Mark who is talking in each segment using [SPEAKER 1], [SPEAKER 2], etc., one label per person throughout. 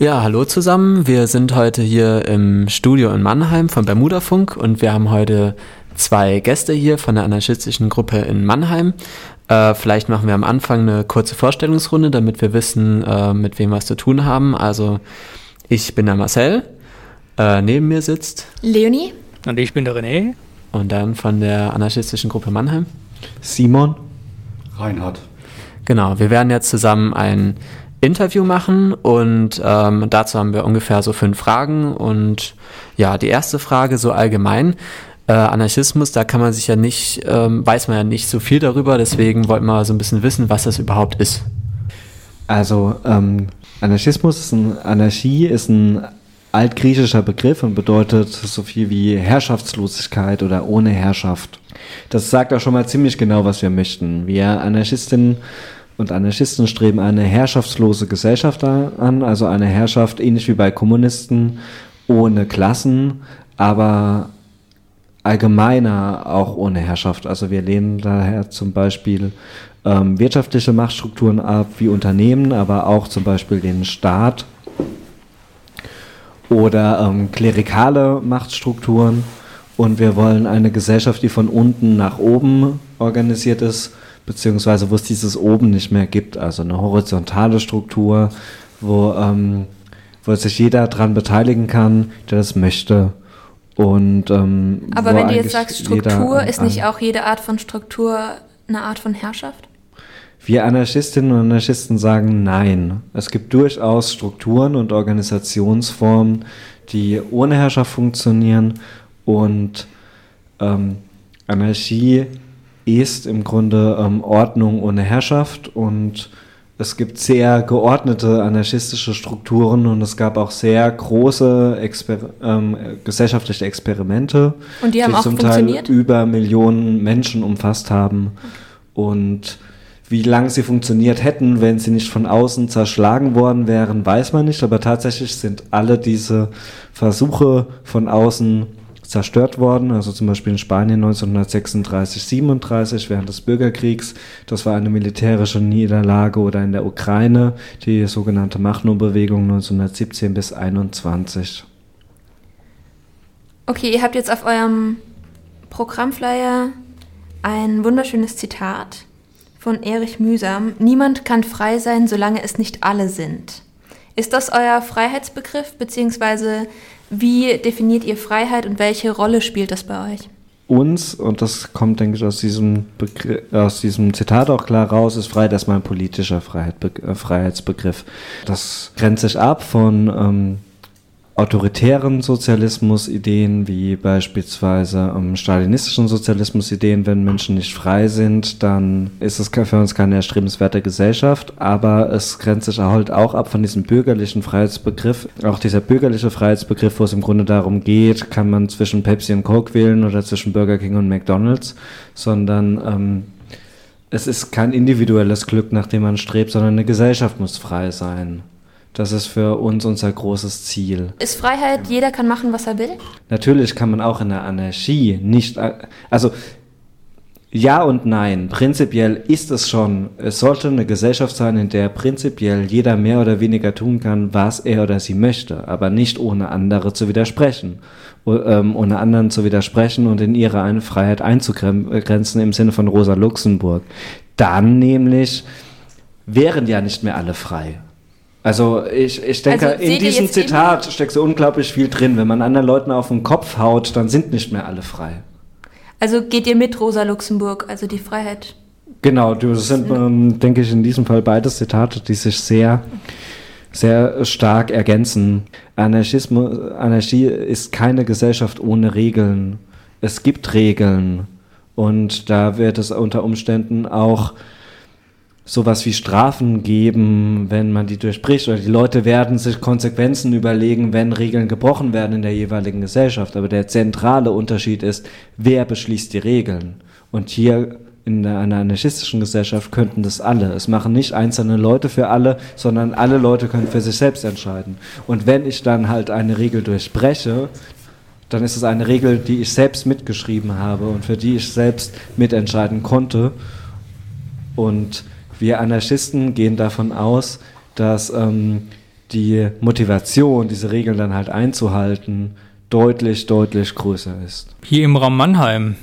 [SPEAKER 1] Ja, hallo zusammen. Wir sind heute hier im Studio in Mannheim von Bermuda Funk und wir haben heute zwei Gäste hier von der anarchistischen Gruppe in Mannheim. Äh, vielleicht machen wir am Anfang eine kurze Vorstellungsrunde, damit wir wissen, äh, mit wem wir es zu tun haben. Also ich bin der Marcel, äh, neben mir sitzt
[SPEAKER 2] Leonie
[SPEAKER 3] und ich bin der René.
[SPEAKER 1] Und dann von der anarchistischen Gruppe Mannheim
[SPEAKER 4] Simon, Reinhard.
[SPEAKER 1] Genau, wir werden jetzt zusammen ein Interview machen und ähm, dazu haben wir ungefähr so fünf Fragen und ja, die erste Frage so allgemein. Äh, Anarchismus, da kann man sich ja nicht, ähm, weiß man ja nicht so viel darüber, deswegen wollten wir so ein bisschen wissen, was das überhaupt ist.
[SPEAKER 4] Also ähm, Anarchismus, ist ein, Anarchie ist ein altgriechischer Begriff und bedeutet so viel wie Herrschaftslosigkeit oder ohne Herrschaft. Das sagt auch schon mal ziemlich genau, was wir möchten. Wir Anarchistinnen und Anarchisten streben eine herrschaftslose Gesellschaft an, also eine Herrschaft ähnlich wie bei Kommunisten ohne Klassen, aber allgemeiner auch ohne Herrschaft. Also wir lehnen daher zum Beispiel ähm, wirtschaftliche Machtstrukturen ab, wie Unternehmen, aber auch zum Beispiel den Staat oder ähm, klerikale Machtstrukturen. Und wir wollen eine Gesellschaft, die von unten nach oben organisiert ist, beziehungsweise wo es dieses oben nicht mehr gibt, also eine horizontale Struktur, wo, ähm, wo sich jeder daran beteiligen kann, der das möchte. Und, ähm,
[SPEAKER 2] Aber wenn du jetzt sagst Struktur, jeder, ist nicht auch jede Art von Struktur eine Art von Herrschaft?
[SPEAKER 4] Wir Anarchistinnen und Anarchisten sagen nein. Es gibt durchaus Strukturen und Organisationsformen, die ohne Herrschaft funktionieren und ähm, Anarchie ist im Grunde ähm, Ordnung ohne Herrschaft und es gibt sehr geordnete anarchistische Strukturen und es gab auch sehr große Exper ähm, gesellschaftliche Experimente,
[SPEAKER 2] und die, haben die auch zum Teil
[SPEAKER 4] über Millionen Menschen umfasst haben. Und wie lange sie funktioniert hätten, wenn sie nicht von außen zerschlagen worden wären, weiß man nicht. Aber tatsächlich sind alle diese Versuche von außen zerstört worden, also zum Beispiel in Spanien 1936, 37 während des Bürgerkriegs. Das war eine militärische Niederlage oder in der Ukraine die sogenannte Machno-Bewegung 1917 bis 21.
[SPEAKER 2] Okay, ihr habt jetzt auf eurem Programmflyer ein wunderschönes Zitat von Erich Mühsam. Niemand kann frei sein, solange es nicht alle sind. Ist das euer Freiheitsbegriff, beziehungsweise wie definiert ihr Freiheit und welche Rolle spielt das bei euch?
[SPEAKER 4] Uns, und das kommt, denke ich, aus diesem, Begr aus diesem Zitat auch klar raus, ist Freiheit erstmal ein politischer Freiheit, äh, Freiheitsbegriff. Das grenzt sich ab von ähm, autoritären Sozialismus-Ideen, wie beispielsweise ähm, stalinistischen Sozialismus-Ideen, wenn Menschen nicht frei sind, dann ist es für uns keine erstrebenswerte Gesellschaft, aber es grenzt sich halt auch ab von diesem bürgerlichen Freiheitsbegriff. Auch dieser bürgerliche Freiheitsbegriff, wo es im Grunde darum geht, kann man zwischen Pepsi und Coke wählen oder zwischen Burger King und McDonald's, sondern ähm, es ist kein individuelles Glück, nach dem man strebt, sondern eine Gesellschaft muss frei sein. Das ist für uns unser großes Ziel.
[SPEAKER 2] Ist Freiheit, jeder kann machen, was er will?
[SPEAKER 4] Natürlich kann man auch in der Anarchie nicht, also ja und nein. Prinzipiell ist es schon, es sollte eine Gesellschaft sein, in der prinzipiell jeder mehr oder weniger tun kann, was er oder sie möchte, aber nicht ohne andere zu widersprechen. Ähm, ohne anderen zu widersprechen und in ihre eine Freiheit einzugrenzen im Sinne von Rosa Luxemburg. Dann nämlich wären ja nicht mehr alle frei. Also ich, ich denke, also, in diesem Zitat steckt so unglaublich viel drin. Wenn man anderen Leuten auf den Kopf haut, dann sind nicht mehr alle frei.
[SPEAKER 2] Also geht ihr mit Rosa Luxemburg, also die Freiheit?
[SPEAKER 4] Genau, das sind, ähm, denke ich, in diesem Fall beides Zitate, die sich sehr, sehr stark ergänzen. Anarchismus, Anarchie ist keine Gesellschaft ohne Regeln. Es gibt Regeln. Und da wird es unter Umständen auch sowas wie Strafen geben, wenn man die durchbricht. Oder die Leute werden sich Konsequenzen überlegen, wenn Regeln gebrochen werden in der jeweiligen Gesellschaft. Aber der zentrale Unterschied ist, wer beschließt die Regeln. Und hier in einer anarchistischen Gesellschaft könnten das alle. Es machen nicht einzelne Leute für alle, sondern alle Leute können für sich selbst entscheiden. Und wenn ich dann halt eine Regel durchbreche, dann ist es eine Regel, die ich selbst mitgeschrieben habe und für die ich selbst mitentscheiden konnte. Und wir Anarchisten gehen davon aus, dass ähm, die Motivation, diese Regeln dann halt einzuhalten, deutlich, deutlich größer ist.
[SPEAKER 3] Hier im Raum Mannheim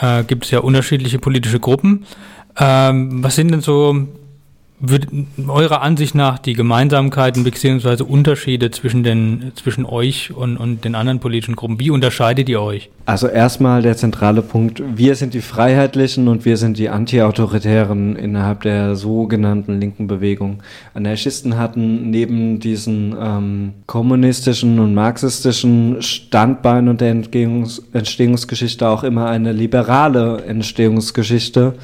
[SPEAKER 3] äh, gibt es ja unterschiedliche politische Gruppen. Ähm, was sind denn so wird eurer Ansicht nach die Gemeinsamkeiten bzw. Unterschiede zwischen, den, zwischen euch und, und den anderen politischen Gruppen? Wie unterscheidet ihr euch?
[SPEAKER 4] Also erstmal der zentrale Punkt, wir sind die Freiheitlichen und wir sind die Antiautoritären innerhalb der sogenannten linken Bewegung. Anarchisten hatten neben diesen ähm, kommunistischen und marxistischen Standbeinen und der Entstehungs Entstehungsgeschichte auch immer eine liberale Entstehungsgeschichte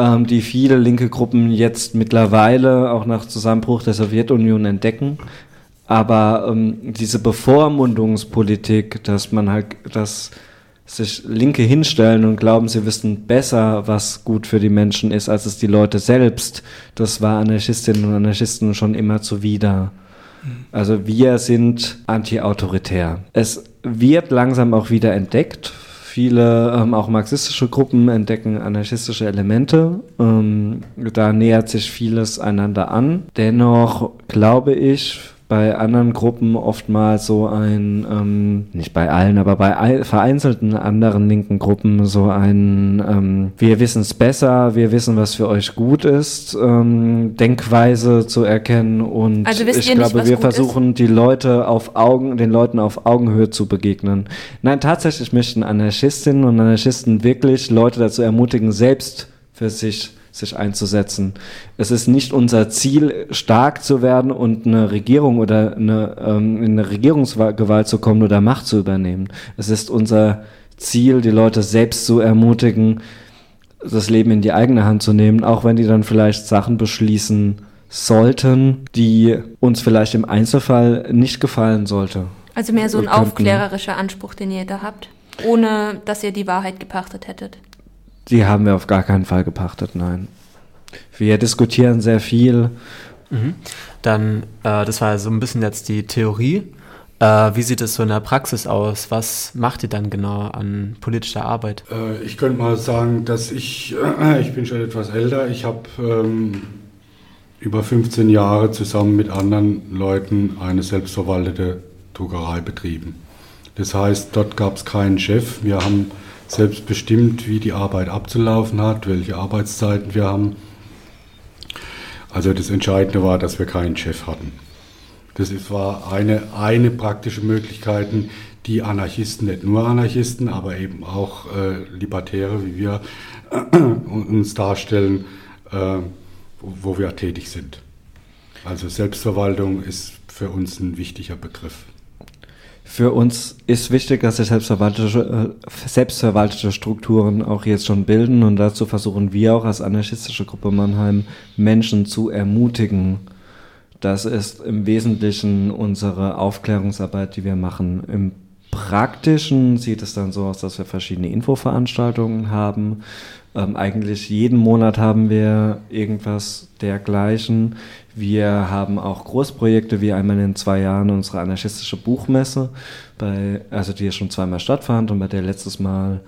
[SPEAKER 4] ähm, die viele linke Gruppen jetzt mittlerweile auch nach Zusammenbruch der Sowjetunion entdecken. Aber ähm, diese Bevormundungspolitik, dass man halt, dass sich Linke hinstellen und glauben, sie wissen besser, was gut für die Menschen ist, als es die Leute selbst, das war Anarchistinnen und Anarchisten schon immer zuwider. Also wir sind anti-autoritär. Es wird langsam auch wieder entdeckt Viele, ähm, auch marxistische Gruppen entdecken anarchistische Elemente. Ähm, da nähert sich vieles einander an. Dennoch glaube ich, bei anderen Gruppen oftmals so ein, ähm, nicht bei allen, aber bei vereinzelten anderen linken Gruppen so ein, ähm, wir wissen es besser, wir wissen, was für euch gut ist, ähm, Denkweise zu erkennen und
[SPEAKER 2] also
[SPEAKER 4] ich glaube,
[SPEAKER 2] nicht,
[SPEAKER 4] wir versuchen ist? die Leute auf Augen, den Leuten auf Augenhöhe zu begegnen. Nein, tatsächlich möchten Anarchistinnen und Anarchisten wirklich Leute dazu ermutigen, selbst für sich sich einzusetzen. Es ist nicht unser Ziel, stark zu werden und eine Regierung oder eine, ähm, in eine Regierungsgewalt zu kommen oder Macht zu übernehmen. Es ist unser Ziel, die Leute selbst zu ermutigen, das Leben in die eigene Hand zu nehmen, auch wenn die dann vielleicht Sachen beschließen sollten, die uns vielleicht im Einzelfall nicht gefallen sollte.
[SPEAKER 2] Also mehr so ein aufklärerischer Anspruch, den ihr da habt, ohne dass ihr die Wahrheit gepachtet hättet.
[SPEAKER 4] Die haben wir auf gar keinen Fall gepachtet, nein. Wir diskutieren sehr viel.
[SPEAKER 1] Mhm. Dann, äh, das war so ein bisschen jetzt die Theorie. Äh, wie sieht es so in der Praxis aus? Was macht ihr dann genau an politischer Arbeit?
[SPEAKER 5] Äh, ich könnte mal sagen, dass ich, äh, ich bin schon etwas älter, ich habe ähm, über 15 Jahre zusammen mit anderen Leuten eine selbstverwaltete Druckerei betrieben. Das heißt, dort gab es keinen Chef. Wir haben selbst bestimmt, wie die Arbeit abzulaufen hat, welche Arbeitszeiten wir haben. Also das Entscheidende war, dass wir keinen Chef hatten. Das war eine, eine praktische Möglichkeit, die Anarchisten, nicht nur Anarchisten, aber eben auch äh, Libertäre, wie wir äh, uns darstellen, äh, wo, wo wir tätig sind. Also Selbstverwaltung ist für uns ein wichtiger Begriff.
[SPEAKER 4] Für uns ist wichtig, dass sich selbstverwaltete, äh, selbstverwaltete Strukturen auch jetzt schon bilden und dazu versuchen wir auch als anarchistische Gruppe Mannheim Menschen zu ermutigen. Das ist im Wesentlichen unsere Aufklärungsarbeit, die wir machen. Im Praktischen sieht es dann so aus, dass wir verschiedene Infoveranstaltungen haben. Ähm, eigentlich jeden Monat haben wir irgendwas dergleichen. Wir haben auch Großprojekte, wie einmal in zwei Jahren unsere anarchistische Buchmesse, bei, also die schon zweimal stattfand und bei der letztes Mal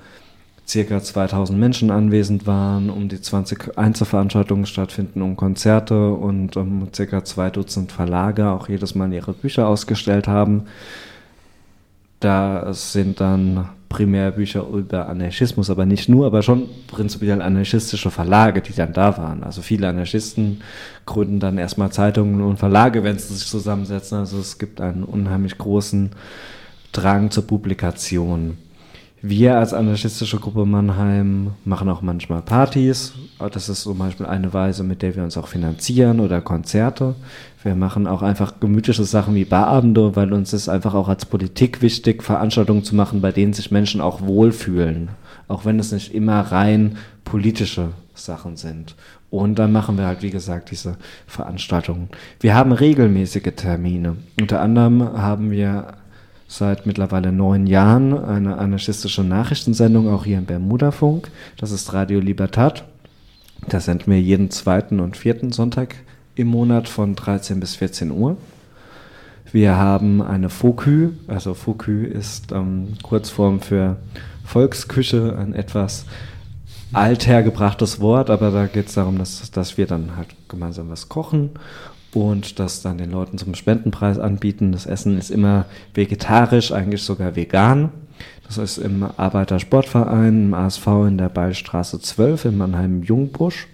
[SPEAKER 4] circa 2000 Menschen anwesend waren, um die 20 Einzelveranstaltungen stattfinden, um Konzerte und um circa zwei Dutzend Verlage auch jedes Mal ihre Bücher ausgestellt haben. Da sind dann primär Bücher über Anarchismus, aber nicht nur, aber schon prinzipiell anarchistische Verlage, die dann da waren. Also viele Anarchisten gründen dann erstmal Zeitungen und Verlage, wenn sie sich zusammensetzen. Also es gibt einen unheimlich großen Drang zur Publikation. Wir als anarchistische Gruppe Mannheim machen auch manchmal Partys. Das ist zum Beispiel eine Weise, mit der wir uns auch finanzieren oder Konzerte. Wir machen auch einfach gemütliche Sachen wie Barabende, weil uns ist einfach auch als Politik wichtig, Veranstaltungen zu machen, bei denen sich Menschen auch wohlfühlen. Auch wenn es nicht immer rein politische Sachen sind. Und dann machen wir halt, wie gesagt, diese Veranstaltungen. Wir haben regelmäßige Termine. Unter anderem haben wir seit mittlerweile neun Jahren eine anarchistische Nachrichtensendung, auch hier im Bermudafunk. Das ist Radio Libertad. Da senden wir jeden zweiten und vierten Sonntag im Monat von 13 bis 14 Uhr. Wir haben eine Fokü, also Fokü ist ähm, Kurzform für Volksküche, ein etwas althergebrachtes Wort, aber da geht es darum, dass, dass wir dann halt gemeinsam was kochen und das dann den Leuten zum Spendenpreis anbieten. Das Essen ist immer vegetarisch, eigentlich sogar vegan. Das ist im Arbeitersportverein, im ASV in der Ballstraße 12 in Mannheim-Jungbusch.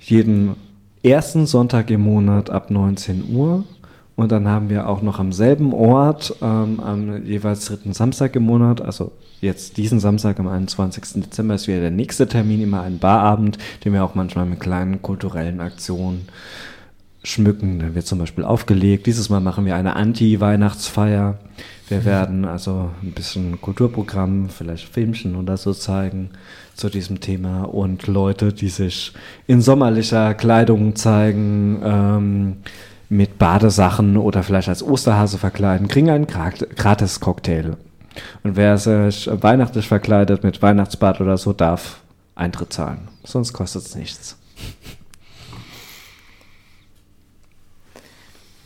[SPEAKER 4] Jeden ersten Sonntag im Monat ab 19 Uhr. Und dann haben wir auch noch am selben Ort, ähm, am jeweils dritten Samstag im Monat, also jetzt diesen Samstag am 21. Dezember ist wieder der nächste Termin, immer ein Barabend, den wir auch manchmal mit kleinen kulturellen Aktionen schmücken. Dann wird zum Beispiel aufgelegt. Dieses Mal machen wir eine Anti-Weihnachtsfeier. Wir werden also ein bisschen Kulturprogramm, vielleicht Filmchen oder so zeigen zu diesem Thema und Leute, die sich in sommerlicher Kleidung zeigen, ähm, mit Badesachen oder vielleicht als Osterhase verkleiden, kriegen einen gratis Cocktail. Und wer sich weihnachtlich verkleidet mit Weihnachtsbad oder so, darf Eintritt zahlen. Sonst kostet es nichts.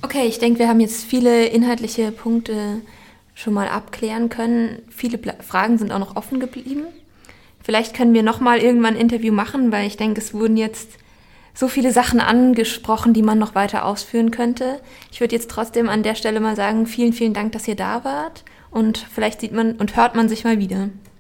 [SPEAKER 2] Okay, ich denke, wir haben jetzt viele inhaltliche Punkte schon mal abklären können. Viele Fragen sind auch noch offen geblieben. Vielleicht können wir noch mal irgendwann ein Interview machen, weil ich denke, es wurden jetzt so viele Sachen angesprochen, die man noch weiter ausführen könnte. Ich würde jetzt trotzdem an der Stelle mal sagen, vielen, vielen Dank, dass ihr da wart und vielleicht sieht man und hört man sich mal wieder.